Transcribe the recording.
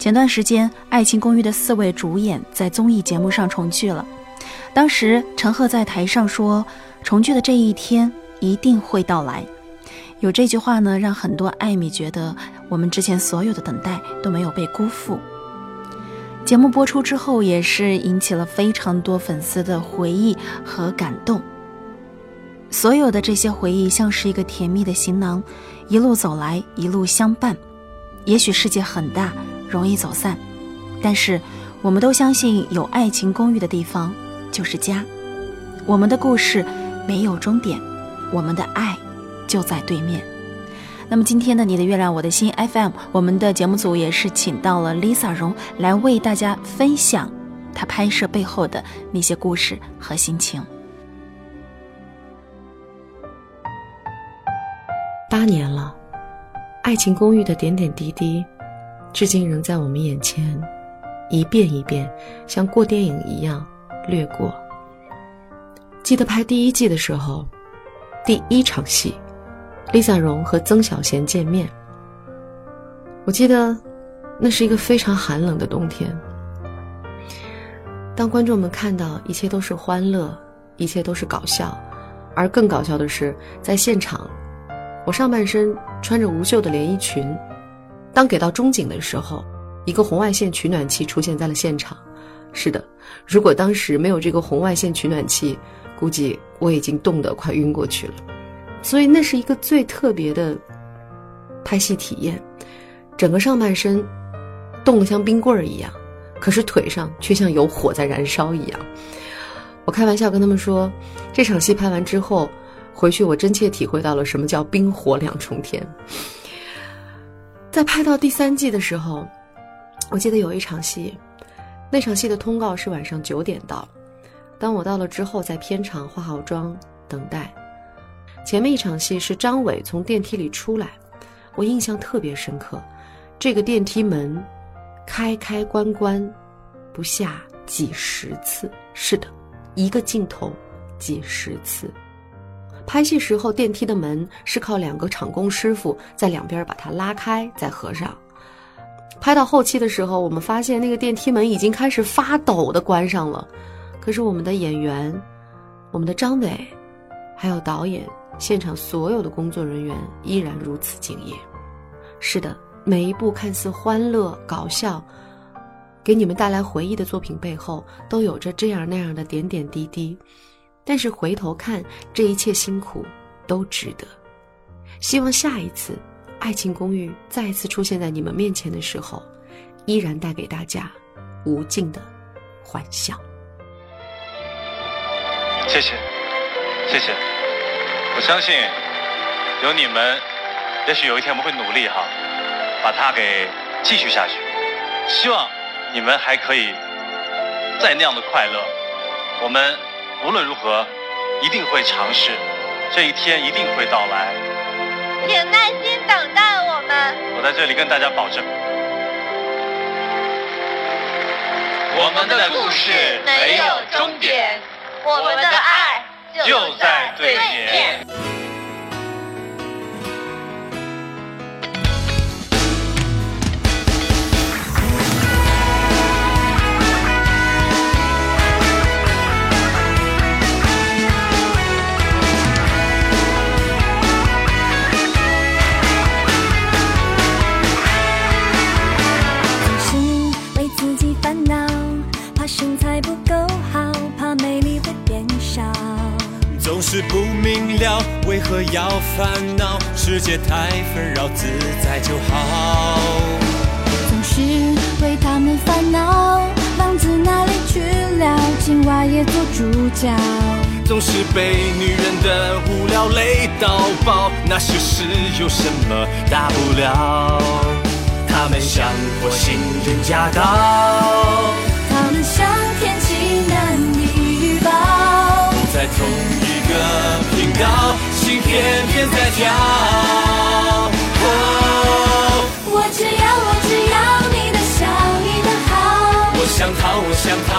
前段时间，《爱情公寓》的四位主演在综艺节目上重聚了。当时，陈赫在台上说：“重聚的这一天一定会到来。”有这句话呢，让很多艾米觉得我们之前所有的等待都没有被辜负。节目播出之后，也是引起了非常多粉丝的回忆和感动。所有的这些回忆像是一个甜蜜的行囊，一路走来，一路相伴。也许世界很大，容易走散，但是我们都相信，有爱情公寓的地方就是家。我们的故事没有终点，我们的爱就在对面。那么今天的你的月亮我的心 FM，我们的节目组也是请到了 Lisa 荣来为大家分享她拍摄背后的那些故事和心情。八年了，爱情公寓的点点滴滴，至今仍在我们眼前，一遍一遍像过电影一样掠过。记得拍第一季的时候，第一场戏。Lisa 荣和曾小贤见面。我记得，那是一个非常寒冷的冬天。当观众们看到一切都是欢乐，一切都是搞笑，而更搞笑的是，在现场，我上半身穿着无袖的连衣裙。当给到中景的时候，一个红外线取暖器出现在了现场。是的，如果当时没有这个红外线取暖器，估计我已经冻得快晕过去了。所以那是一个最特别的拍戏体验，整个上半身冻得像冰棍儿一样，可是腿上却像有火在燃烧一样。我开玩笑跟他们说，这场戏拍完之后回去，我真切体会到了什么叫冰火两重天。在拍到第三季的时候，我记得有一场戏，那场戏的通告是晚上九点到，当我到了之后，在片场化好妆等待。前面一场戏是张伟从电梯里出来，我印象特别深刻。这个电梯门开开关关不下几十次，是的，一个镜头几十次。拍戏时候电梯的门是靠两个场工师傅在两边把它拉开再合上。拍到后期的时候，我们发现那个电梯门已经开始发抖的关上了，可是我们的演员，我们的张伟，还有导演。现场所有的工作人员依然如此敬业。是的，每一部看似欢乐搞笑，给你们带来回忆的作品背后，都有着这样那样的点点滴滴。但是回头看，这一切辛苦都值得。希望下一次《爱情公寓》再一次出现在你们面前的时候，依然带给大家无尽的欢笑。谢谢，谢谢。我相信有你们，也许有一天我们会努力哈，把它给继续下去。希望你们还可以再那样的快乐。我们无论如何一定会尝试，这一天一定会到来。请耐心等待我们。我在这里跟大家保证，我们的故事没有终点，我们的爱。就在对面。身材不够好，怕美丽会变少。总是不明了，为何要烦恼？世界太纷扰，自在就好。总是为他们烦恼，房子哪里去了？青蛙也做主角。总是被女人的无聊累到爆，那些事有什么大不了？他们像火星人驾到，心偏偏在跳。我只要，我只要你的笑，你的好。我想逃，我想逃。